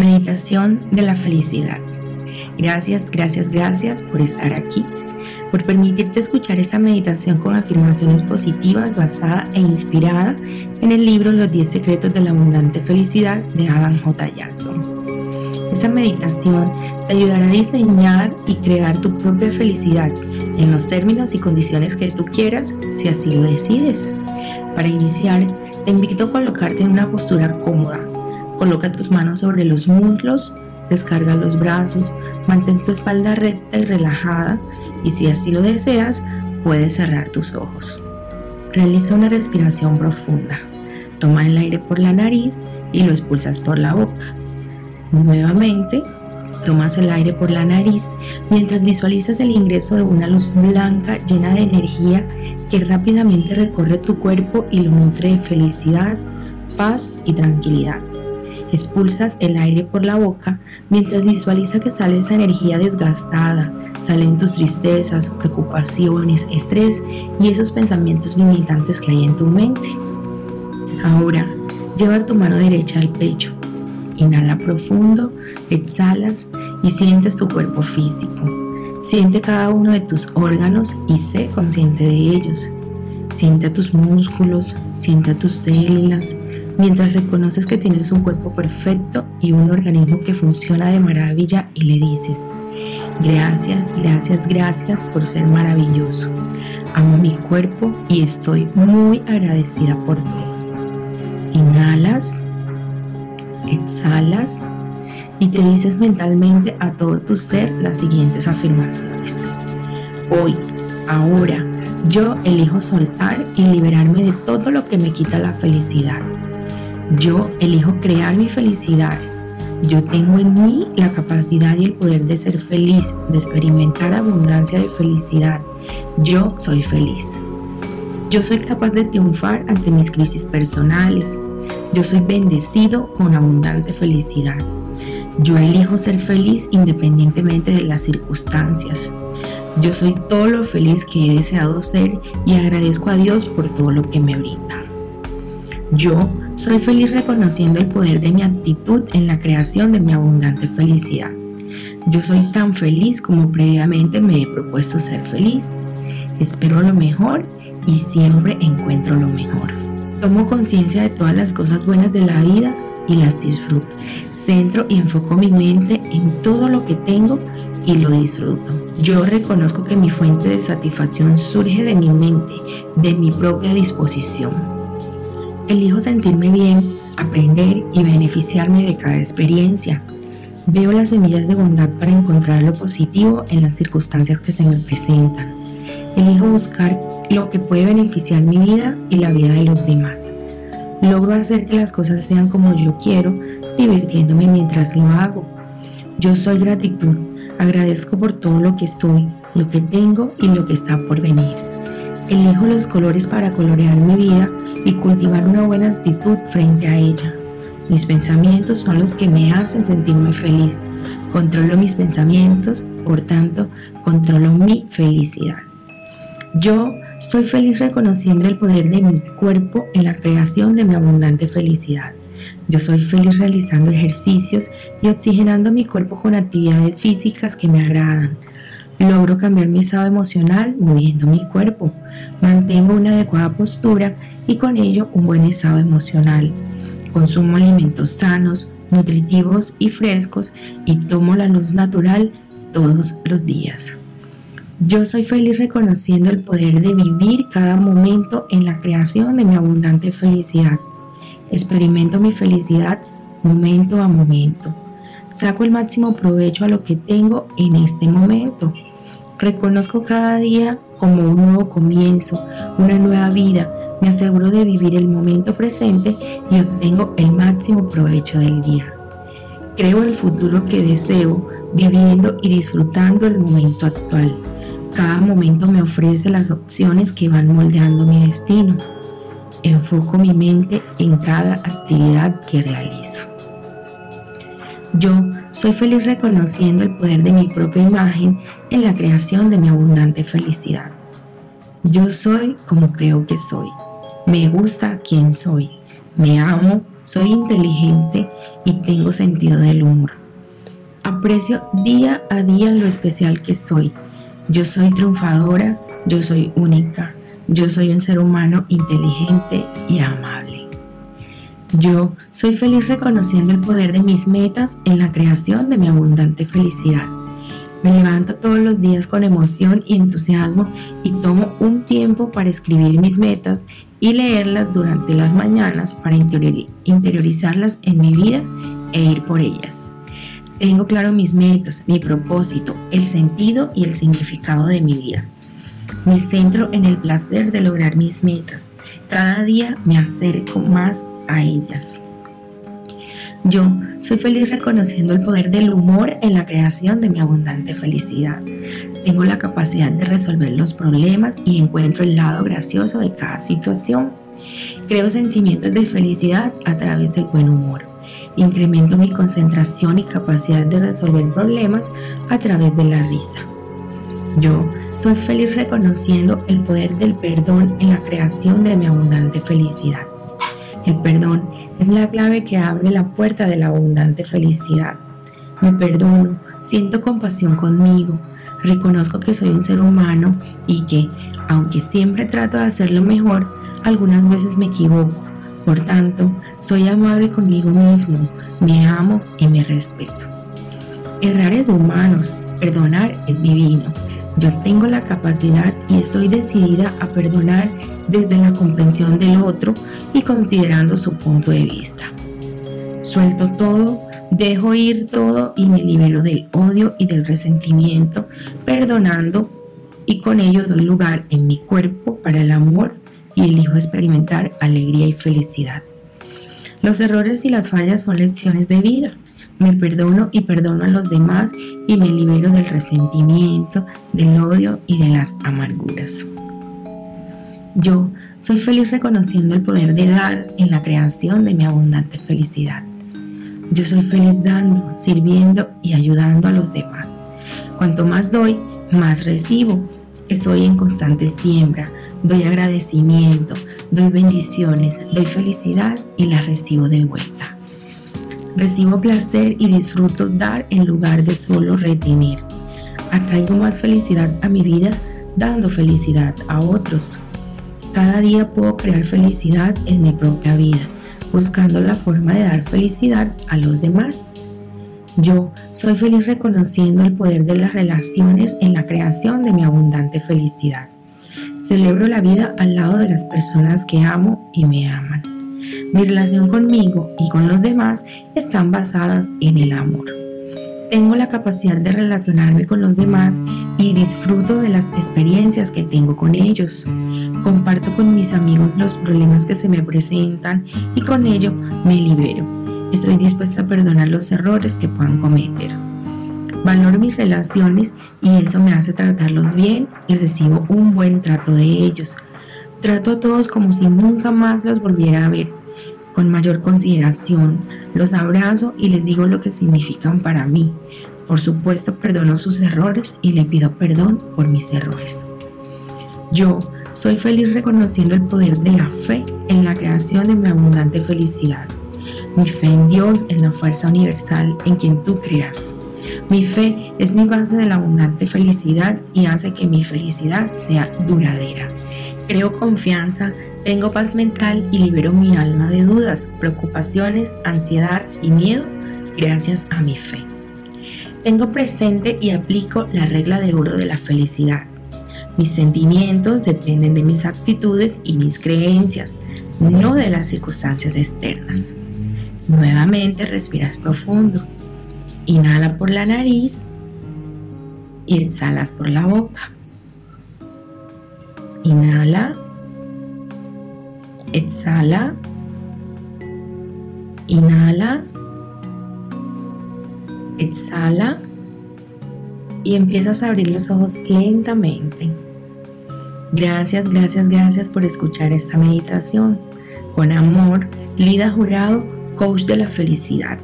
Meditación de la felicidad. Gracias, gracias, gracias por estar aquí, por permitirte escuchar esta meditación con afirmaciones positivas basada e inspirada en el libro Los 10 secretos de la abundante felicidad de Adam J. Jackson. Esta meditación te ayudará a diseñar y crear tu propia felicidad en los términos y condiciones que tú quieras, si así lo decides. Para iniciar, te invito a colocarte en una postura cómoda. Coloca tus manos sobre los muslos, descarga los brazos, mantén tu espalda recta y relajada y si así lo deseas, puedes cerrar tus ojos. Realiza una respiración profunda. Toma el aire por la nariz y lo expulsas por la boca. Nuevamente, tomas el aire por la nariz mientras visualizas el ingreso de una luz blanca llena de energía que rápidamente recorre tu cuerpo y lo nutre de felicidad, paz y tranquilidad. Expulsas el aire por la boca mientras visualiza que sale esa energía desgastada, salen tus tristezas, preocupaciones, estrés y esos pensamientos limitantes que hay en tu mente. Ahora, lleva tu mano derecha al pecho. Inhala profundo, exhalas y sientes tu cuerpo físico. Siente cada uno de tus órganos y sé consciente de ellos. Siente a tus músculos, siente a tus células, mientras reconoces que tienes un cuerpo perfecto y un organismo que funciona de maravilla y le dices, gracias, gracias, gracias por ser maravilloso. Amo mi cuerpo y estoy muy agradecida por todo. Inhalas, exhalas y te dices mentalmente a todo tu ser las siguientes afirmaciones. Hoy, ahora, yo elijo soltar y liberarme de todo lo que me quita la felicidad. Yo elijo crear mi felicidad. Yo tengo en mí la capacidad y el poder de ser feliz, de experimentar abundancia de felicidad. Yo soy feliz. Yo soy capaz de triunfar ante mis crisis personales. Yo soy bendecido con abundante felicidad. Yo elijo ser feliz independientemente de las circunstancias. Yo soy todo lo feliz que he deseado ser y agradezco a Dios por todo lo que me brinda. Yo soy feliz reconociendo el poder de mi actitud en la creación de mi abundante felicidad. Yo soy tan feliz como previamente me he propuesto ser feliz. Espero lo mejor y siempre encuentro lo mejor. Tomo conciencia de todas las cosas buenas de la vida y las disfruto. Centro y enfoco mi mente en todo lo que tengo y lo disfruto. Yo reconozco que mi fuente de satisfacción surge de mi mente, de mi propia disposición. Elijo sentirme bien, aprender y beneficiarme de cada experiencia. Veo las semillas de bondad para encontrar lo positivo en las circunstancias que se me presentan. Elijo buscar lo que puede beneficiar mi vida y la vida de los demás. Logro hacer que las cosas sean como yo quiero, divirtiéndome mientras lo hago. Yo soy gratitud, agradezco por todo lo que soy, lo que tengo y lo que está por venir. Elijo los colores para colorear mi vida y cultivar una buena actitud frente a ella. Mis pensamientos son los que me hacen sentirme feliz. Controlo mis pensamientos, por tanto, controlo mi felicidad. Yo soy feliz reconociendo el poder de mi cuerpo en la creación de mi abundante felicidad. Yo soy feliz realizando ejercicios y oxigenando mi cuerpo con actividades físicas que me agradan. Logro cambiar mi estado emocional moviendo mi cuerpo. Mantengo una adecuada postura y con ello un buen estado emocional. Consumo alimentos sanos, nutritivos y frescos y tomo la luz natural todos los días. Yo soy feliz reconociendo el poder de vivir cada momento en la creación de mi abundante felicidad. Experimento mi felicidad momento a momento. Saco el máximo provecho a lo que tengo en este momento. Reconozco cada día como un nuevo comienzo, una nueva vida. Me aseguro de vivir el momento presente y obtengo el máximo provecho del día. Creo el futuro que deseo, viviendo y disfrutando el momento actual. Cada momento me ofrece las opciones que van moldeando mi destino. Enfoco mi mente en cada actividad que realizo. Yo soy feliz reconociendo el poder de mi propia imagen en la creación de mi abundante felicidad. Yo soy como creo que soy. Me gusta quien soy. Me amo, soy inteligente y tengo sentido del humor. Aprecio día a día lo especial que soy. Yo soy triunfadora, yo soy única, yo soy un ser humano inteligente y amable. Yo soy feliz reconociendo el poder de mis metas en la creación de mi abundante felicidad. Me levanto todos los días con emoción y entusiasmo y tomo un tiempo para escribir mis metas y leerlas durante las mañanas para interiorizarlas en mi vida e ir por ellas. Tengo claro mis metas, mi propósito, el sentido y el significado de mi vida. Me centro en el placer de lograr mis metas. Cada día me acerco más a ellas. Yo soy feliz reconociendo el poder del humor en la creación de mi abundante felicidad. Tengo la capacidad de resolver los problemas y encuentro el lado gracioso de cada situación. Creo sentimientos de felicidad a través del buen humor. Incremento mi concentración y capacidad de resolver problemas a través de la risa. Yo soy feliz reconociendo el poder del perdón en la creación de mi abundante felicidad. El perdón es la clave que abre la puerta de la abundante felicidad. Me perdono, siento compasión conmigo, reconozco que soy un ser humano y que, aunque siempre trato de hacerlo mejor, algunas veces me equivoco. Por tanto, soy amable conmigo mismo, me amo y me respeto. Errar es de humanos, perdonar es divino. Yo tengo la capacidad y estoy decidida a perdonar desde la comprensión del otro y considerando su punto de vista. Suelto todo, dejo ir todo y me libero del odio y del resentimiento, perdonando y con ello doy lugar en mi cuerpo para el amor y elijo experimentar alegría y felicidad. Los errores y las fallas son lecciones de vida. Me perdono y perdono a los demás y me libero del resentimiento, del odio y de las amarguras. Yo soy feliz reconociendo el poder de dar en la creación de mi abundante felicidad. Yo soy feliz dando, sirviendo y ayudando a los demás. Cuanto más doy, más recibo. Estoy en constante siembra, doy agradecimiento, doy bendiciones, doy felicidad y las recibo de vuelta. Recibo placer y disfruto dar en lugar de solo retener. Atraigo más felicidad a mi vida dando felicidad a otros. Cada día puedo crear felicidad en mi propia vida, buscando la forma de dar felicidad a los demás. Yo soy feliz reconociendo el poder de las relaciones en la creación de mi abundante felicidad. Celebro la vida al lado de las personas que amo y me aman. Mi relación conmigo y con los demás están basadas en el amor. Tengo la capacidad de relacionarme con los demás y disfruto de las experiencias que tengo con ellos. Comparto con mis amigos los problemas que se me presentan y con ello me libero. Estoy dispuesta a perdonar los errores que puedan cometer. Valoro mis relaciones y eso me hace tratarlos bien y recibo un buen trato de ellos. Trato a todos como si nunca más los volviera a ver. Con mayor consideración, los abrazo y les digo lo que significan para mí. Por supuesto, perdono sus errores y le pido perdón por mis errores. Yo soy feliz reconociendo el poder de la fe en la creación de mi abundante felicidad. Mi fe en Dios, en la fuerza universal en quien tú creas. Mi fe es mi base de la abundante felicidad y hace que mi felicidad sea duradera. Creo confianza, tengo paz mental y libero mi alma de dudas, preocupaciones, ansiedad y miedo gracias a mi fe. Tengo presente y aplico la regla de oro de la felicidad mis sentimientos dependen de mis actitudes y mis creencias, no de las circunstancias externas. Nuevamente respiras profundo. Inhala por la nariz y exhalas por la boca. Inhala. Exhala. Inhala. Exhala. Y empiezas a abrir los ojos lentamente. Gracias, gracias, gracias por escuchar esta meditación. Con amor, Lida Jurado, coach de la felicidad.